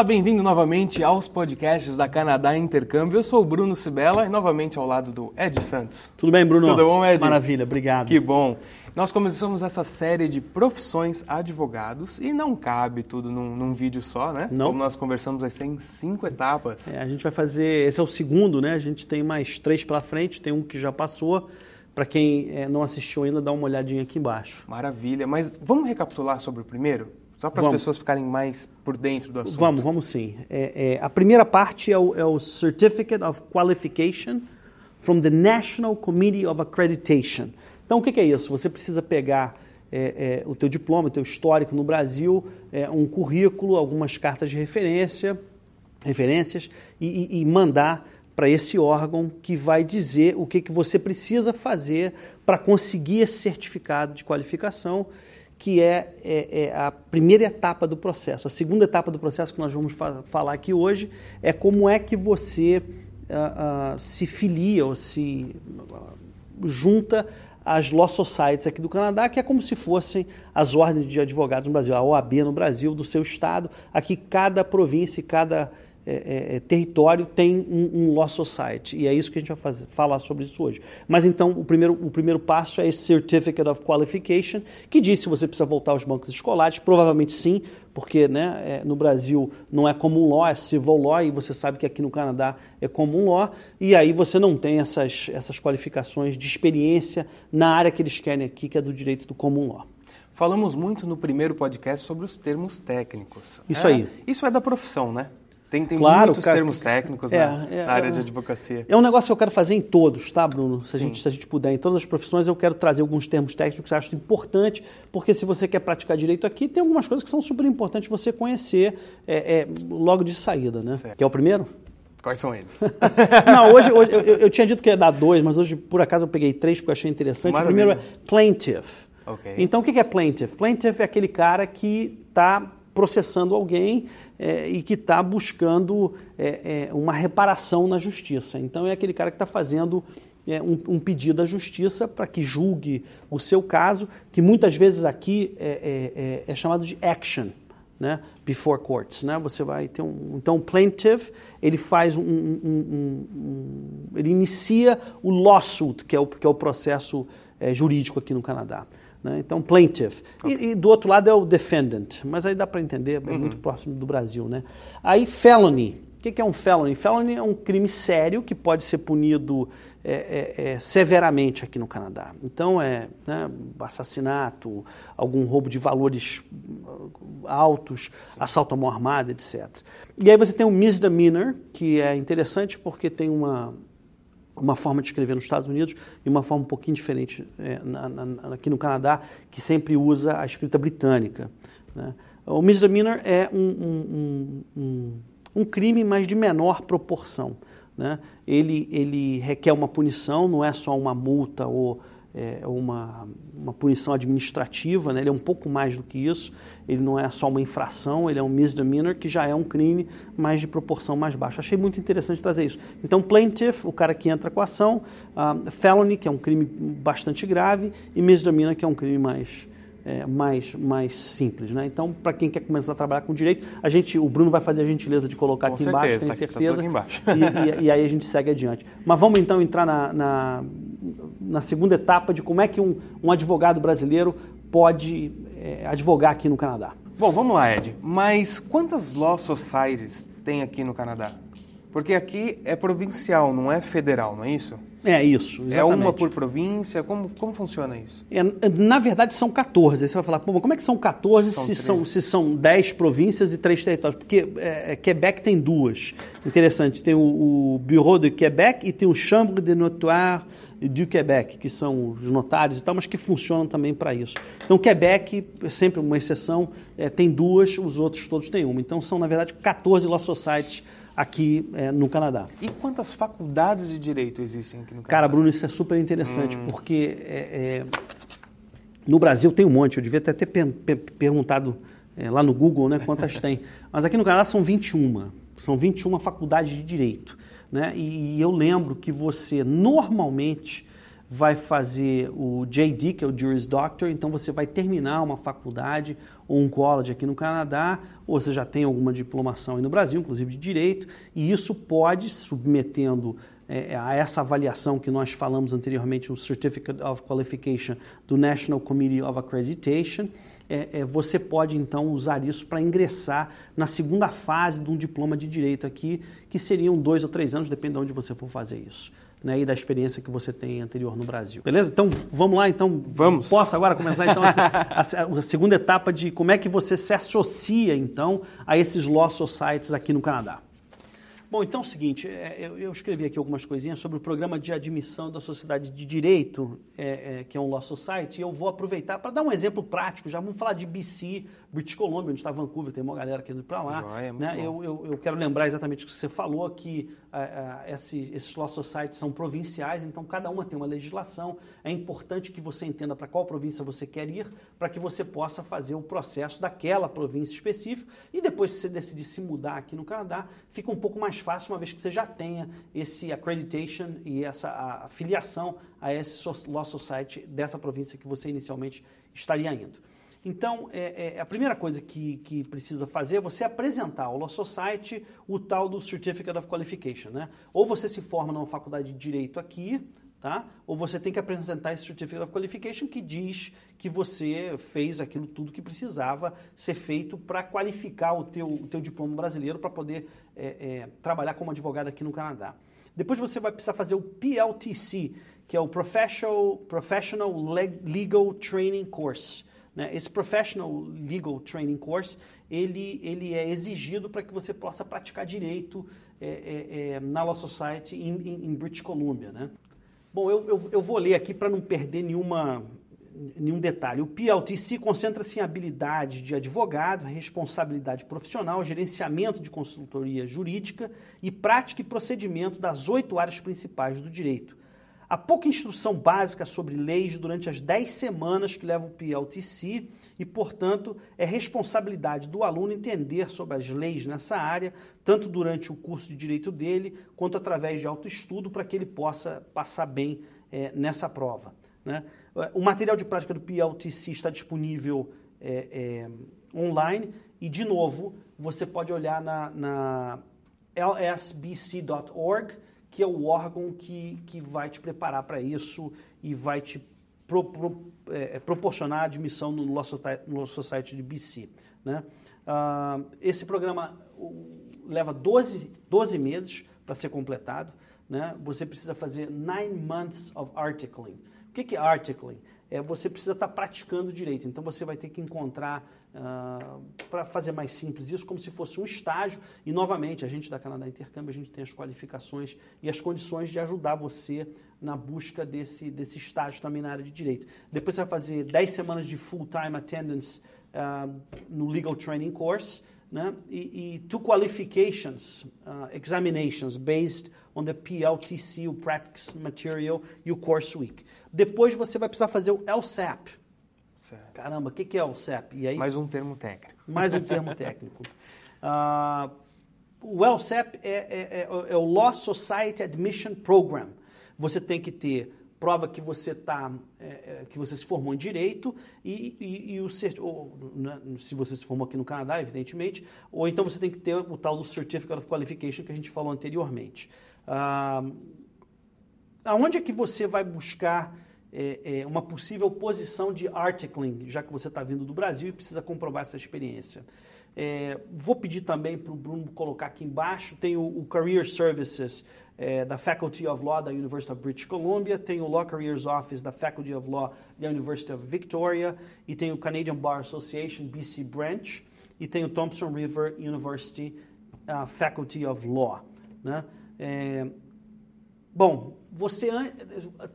Olá, bem-vindo novamente aos podcasts da Canadá Intercâmbio. Eu sou o Bruno Sibela e novamente ao lado do Ed Santos. Tudo bem, Bruno? Tudo bom, Ed? Maravilha, obrigado. Que bom. Nós começamos essa série de profissões advogados e não cabe tudo num, num vídeo só, né? Não. Como nós conversamos, vai ser em cinco etapas. É, a gente vai fazer, esse é o segundo, né? A gente tem mais três pela frente, tem um que já passou. Para quem é, não assistiu ainda, dá uma olhadinha aqui embaixo. Maravilha. Mas vamos recapitular sobre o primeiro? Só para as pessoas ficarem mais por dentro do assunto. Vamos, vamos sim. É, é, a primeira parte é o, é o Certificate of Qualification from the National Committee of Accreditation. Então, o que, é isso? Você precisa pegar é, é, o teu diploma, o teu histórico no Brasil, é, um currículo, algumas cartas de referência, referências e, e- e mandar para esse órgão que vai dizer o que, que você precisa fazer para conseguir esse certificado de qualificação, que é, é- é a primeira etapa do processo. A segunda etapa do processo que nós vamos fa- falar aqui hoje é como é que você ah, ah, se filia ou se ah, junta às Law Societies aqui do Canadá, que é como se fossem as ordens de advogados no Brasil, a OAB no Brasil, do seu estado. Aqui cada província e cada é, é, território tem um, um Law Society. E é isso que a gente vai fazer, falar sobre isso hoje. Mas então, o primeiro, o primeiro passo é esse Certificate of Qualification, que diz se você precisa voltar aos bancos escolares. Provavelmente sim, porque né, é, no Brasil não é comum law, é civil law, e você sabe que aqui no Canadá é comum law, e aí você não tem essas, essas qualificações de experiência na área que eles querem aqui, que é do direito do comum law. Falamos muito no primeiro podcast sobre os termos técnicos. Isso É, aí. Isso é da profissão, né? Tem, tem Claro, muitos cara. termos técnicos É, na, é, na área é. de advocacia. É um negócio que eu quero fazer em todos, tá, Bruno? Se a, Sim. gente, se a gente puder, em todas as profissões, eu quero trazer alguns termos técnicos que eu acho importante, porque se você quer praticar direito aqui, tem algumas coisas que são super importantes você conhecer é, é, logo de saída, né? Certo. Que é o primeiro? Quais são eles? Não, hoje, hoje eu, eu- tinha dito que ia dar dois, mas hoje, por acaso, eu peguei três porque eu achei interessante. Maravilha. O primeiro é plaintiff. Ok. Então, o que é plaintiff? Plaintiff é aquele cara que está processando alguém é, e que está buscando é, é, uma reparação na justiça. Então, é aquele cara que está fazendo é, um, um pedido à justiça para que julgue o seu caso, que muitas vezes aqui é, é- é- chamado de action né, before courts, né? Você vai ter um então o plaintiff ele faz um, um- um- ele inicia o lawsuit que é o que é o processo jurídico aqui no Canadá. Né? Então plaintiff e, e do outro lado é o defendant, mas aí dá para entender é muito próximo do Brasil, né? Aí felony o que que é um felony? Felony é um crime sério que pode ser punido é, é, é, severamente aqui no Canadá. Então, é né, assassinato, algum roubo de valores uh, altos, assalto à mão armada, etc. E aí você tem o misdemeanor, que é interessante porque tem uma, uma forma de escrever nos Estados Unidos e uma forma um pouquinho diferente é, na- na- aqui no Canadá, que sempre usa a escrita britânica. né? O misdemeanor é um, um- um- um- crime, mas de menor proporção. né? Ele, ele requer uma punição, não é só uma multa ou é, uma, uma punição administrativa, né? ele é um pouco mais do que isso, ele não é só uma infração, ele é um misdemeanor, que já é um crime, mas de proporção mais baixa. Achei muito interessante trazer isso. Então, plaintiff, o cara que entra com a ação, ah, felony, que é um crime bastante grave, e misdemeanor, que é um crime mais, é, mais, mais simples. Né? Então, para quem quer começar a trabalhar com direito, a gente, o Bruno vai fazer a gentileza de colocar Com aqui embaixo, certeza, tenho tá aqui, tá certeza. aqui embaixo. E, e- e aí a gente segue adiante. Mas vamos então entrar na, na, na segunda etapa de como é que um, um advogado brasileiro pode é, advogar aqui no Canadá. Bom, vamos lá, Ed. Mas quantas law societies tem aqui no Canadá? Porque aqui é provincial, não é federal, não é isso? É isso, É uma exatamente. por província? Como, como funciona isso? É, na verdade, são 14. Aí você vai falar, Pô, como é que são 14 São se, 13. são, se são 10 províncias e 3 territórios? Porque é, é, Quebec tem duas. Interessante, tem o, o Bureau de Quebec e tem o Chambre de Notaires du Quebec, que são os notários e tal, mas que funcionam também para isso. Então, Quebec, é sempre uma exceção, é, tem duas, os outros todos têm uma. Então, são, na verdade, 14 law societies aqui é, no Canadá. E quantas faculdades de direito existem aqui no Cara, Canadá? Bruno, isso é super interessante, porque é, é, no Brasil tem um monte, eu devia até ter per- per- perguntado é, lá no Google né, quantas tem. Mas aqui no Canadá são 21. São 21 faculdades de direito. Né? E, e eu lembro que você, normalmente, vai fazer o JD, que é o Juris Doctor, então você vai terminar uma faculdade ou um college aqui no Canadá, ou você já tem alguma diplomação aí no Brasil, inclusive de direito, e isso pode, submetendo é, a essa avaliação que nós falamos anteriormente, o Certificate of Qualification do National Committee of Accreditation, é, é, você pode então usar isso para ingressar na segunda fase de um diploma de direito aqui, que seriam dois ou três anos, depende de onde você for fazer isso né, e da experiência que você tem anterior no Brasil. Beleza? Então vamos lá, então. Vamos. Posso agora começar então a, a, a, segunda etapa de como é que você se associa então a esses law societies aqui no Canadá. Bom, então é o seguinte, é, eu escrevi aqui algumas coisinhas sobre o programa de admissão da Sociedade de Direito, é, é, que é um Law Society, e eu vou aproveitar para dar um exemplo prático, já vamos falar de BC, British Columbia, onde está Vancouver, tem uma galera que indo para lá. Joia, né? eu, eu, eu, quero lembrar exatamente o que você falou, que uh, uh, esse, esses law societies são provinciais, então cada uma tem uma legislação. É importante que você entenda para qual província você quer ir, para que você possa fazer o processo daquela província específica. E depois, se você decidir se mudar aqui no Canadá, fica um pouco mais fácil, uma vez que você já tenha esse accreditation e essa afiliação a esse law society dessa província que você inicialmente estaria indo. Então, é, é, a primeira coisa que, que precisa fazer é você apresentar ao Law Society o tal do Certificate of Qualification. Né? Ou você se forma numa faculdade de Direito aqui, tá? ou você tem que apresentar esse Certificate of Qualification que diz que você fez aquilo tudo que precisava ser feito para qualificar o teu, o teu diploma brasileiro para poder é, é, trabalhar como advogado aqui no Canadá. Depois você vai precisar fazer o PLTC, que é o Professional, Professional Legal Training Course. Né? Esse Professional Legal Training Course, ele, ele é exigido para que você possa praticar direito é, é, é, na Law Society em, em, British Columbia. Né? Bom, eu, eu, eu vou ler aqui para não perder nenhuma, nenhum detalhe. O PLTC concentra-se em habilidade de advogado, responsabilidade profissional, gerenciamento de consultoria jurídica e prática e procedimento das oito áreas principais do direito Há pouca instrução básica sobre leis durante as 10 semanas que leva o PLTC e, portanto, é responsabilidade do aluno entender sobre as leis nessa área, tanto durante o curso de direito dele, quanto através de autoestudo, para que ele possa passar bem é, nessa prova. Né? O material de prática do PLTC está disponível é, é, online e, de novo, você pode olhar na, na lsbc.org que é o órgão que, que vai te preparar para isso e vai te pro, pro, é, é proporcionar admissão no Society, no Society de BC. Né? Uh, esse programa leva 12, 12 meses para ser completado. Né? Você precisa fazer nine months of articling. O que, que é articling? É, você precisa estar tá praticando direito. Então você vai ter que encontrar Uh, para fazer mais simples isso, como se fosse um estágio. E, novamente, a gente da Canadá Intercâmbio, a gente tem as qualificações e as condições de ajudar você na busca desse, desse estágio também na área de direito. Depois você vai fazer 10 semanas de full-time attendance uh, no Legal Training Course, né? e, e two qualifications, uh, examinations based on the PLTC, o Practice Material e o Course Week. Depois você vai precisar fazer o LSAP, Certo. Caramba, o que, que é o CEP? E aí, mais um termo técnico. Mais um termo técnico. Uh, o LSEP é, é, é, é, o Law Society Admission Program. Você tem que ter prova que você tá, é, é, que você se formou em direito e, e, e o ou, né, se você se formou aqui no Canadá, evidentemente, ou então você tem que ter o tal do Certificate of Qualification que a gente falou anteriormente. Uh, aonde é que você vai buscar é, é, uma possível posição de articling, já que você está vindo do Brasil e precisa comprovar essa experiência. É, vou pedir também para o Bruno colocar aqui embaixo, tem o, o Career Services é, da Faculty of Law da University of British Columbia, tem o Law Careers Office da Faculty of Law da University of Victoria, e tem o Canadian Bar Association BC Branch, e tem o Thompson River University uh, Faculty of Law. Né? É, Bom, você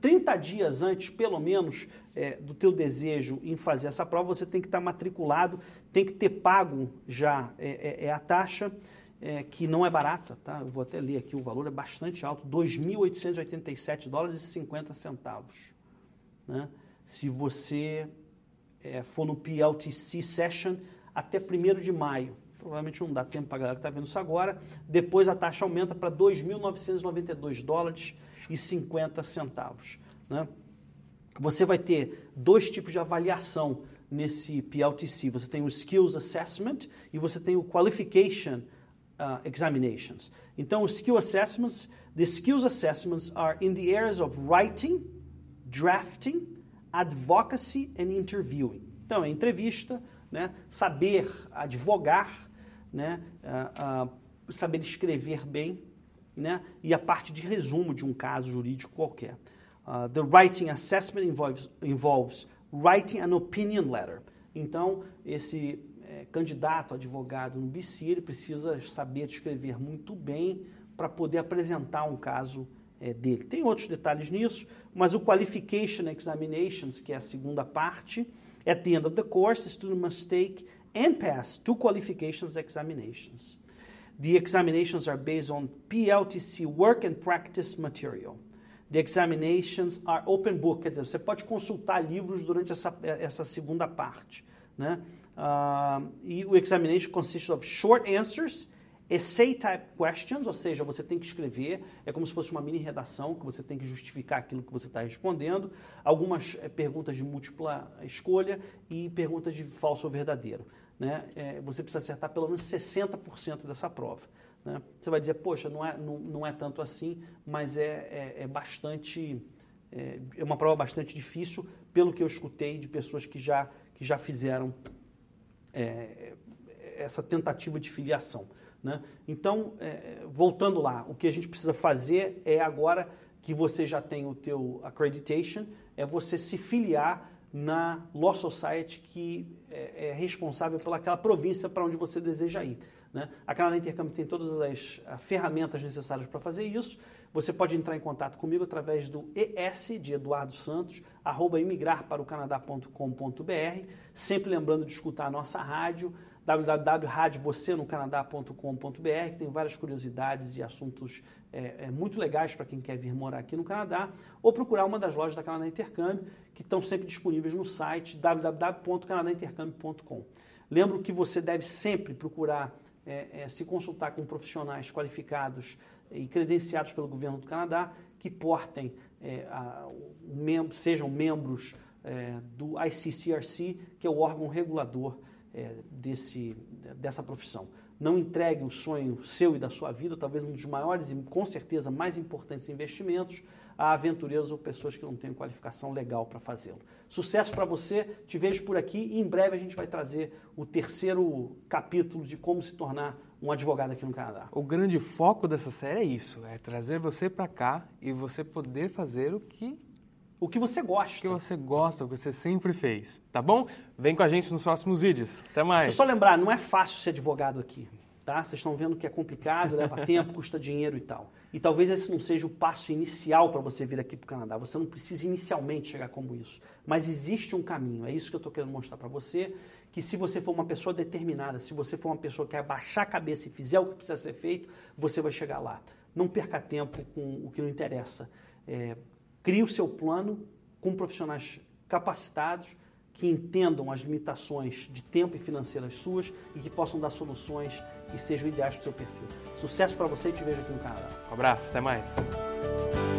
30 dias antes, pelo menos, é, do teu desejo em fazer essa prova, você tem que estar matriculado, tem que ter pago já é, é, é a taxa, é, que não é barata, tá? Eu vou até ler aqui, o valor é bastante alto, 2.887 dólares e 50 centavos. Né? Se você é, for no PLTC Session até 1 de maio, provavelmente não dá tempo para a galera que está vendo isso agora. Depois a taxa aumenta para 2.992 dólares e 50 centavos. Né? Você vai ter dois tipos de avaliação nesse PLTC. Você tem o Skills Assessment e você tem o Qualification uh, Examinations. Então, os Skill Assessments, the Skills Assessments are in the areas of writing, drafting, advocacy and interviewing. Então, é entrevista, né, saber advogar, né, saber escrever bem, né, e a parte de resumo de um caso jurídico qualquer. Uh, the writing assessment involves, involves writing an opinion letter. Então, esse é, candidato, advogado no BC, ele precisa saber escrever muito bem para poder apresentar um caso é, dele. Tem outros detalhes nisso, mas o Qualification Examinations, que é a segunda parte, at the end of the course, student must take and pass two qualifications examinations. The examinations are based on PLTC work and practice material. The examinations are open book, quer dizer, você pode consultar livros durante essa, essa segunda parte. Né? Uh, e o examination consists of short answers, essay type questions, ou seja, você tem que escrever, é como se fosse uma mini redação que você tem que justificar aquilo que você está respondendo, algumas é, perguntas de múltipla escolha e perguntas de falso ou verdadeiro. Né? É, você precisa acertar pelo menos 60% dessa prova. Né? Você vai dizer, poxa, não é, não, não é tanto assim, mas é, é, é bastante. É, é, uma prova bastante difícil, pelo que eu escutei de pessoas que já, que já fizeram é, essa tentativa de filiação. Né? Então, é, voltando lá, o que a gente precisa fazer é agora que você já tem o teu accreditation, é você se filiar na Law Society que é, é responsável pelaquela província para onde você deseja ir. Né? A Canadá Intercâmbio tem todas as, as ferramentas necessárias para fazer isso. Você pode entrar em contato comigo através do ES de Eduardo Santos, arroba imigrarparocanadá.com.br, sempre lembrando de escutar a nossa rádio, www.radiovocenocanadā.com.br, que tem várias curiosidades e assuntos é, é, muito legais para quem quer vir morar aqui no Canadá, ou procurar uma das lojas da Canadá Intercâmbio, que estão sempre disponíveis no site www.canadaintercâmbio.com. Lembro que você deve sempre procurar é, é, se consultar com profissionais qualificados e credenciados pelo governo do Canadá que portem, é, a, mem sejam membros é, do ICCRC, que é o órgão regulador é, desse, dessa profissão. Não entregue o sonho seu e da sua vida, talvez um dos maiores e com certeza mais importantes investimentos, a aventureiros ou pessoas que não têm qualificação legal para fazê-lo. Sucesso para você, te vejo por aqui e em breve a gente vai trazer o terceiro capítulo de como se tornar um advogado aqui no Canadá. O grande foco dessa série é isso, é trazer você para cá e você poder fazer o que o que você gosta. O que você gosta, o que você sempre fez, tá bom? Vem com a gente nos próximos vídeos. Até mais. Deixa eu só lembrar, não é fácil ser advogado aqui tá? Vocês estão vendo que é complicado, leva tempo, custa dinheiro e tal. E talvez esse não seja o passo inicial para você vir aqui para o Canadá. Você não precisa inicialmente chegar como isso. Mas existe um caminho. É isso que eu estou querendo mostrar para você. Que se você for uma pessoa determinada, se você for uma pessoa que abaixar a cabeça e fizer o que precisa ser feito, você vai chegar lá. Não perca tempo com o que não interessa. É, crie o seu plano com profissionais capacitados que entendam as limitações de tempo e financeiras suas e que possam dar soluções que sejam ideais para o seu perfil. Sucesso para você e te vejo aqui no Canadá. Um abraço, até mais.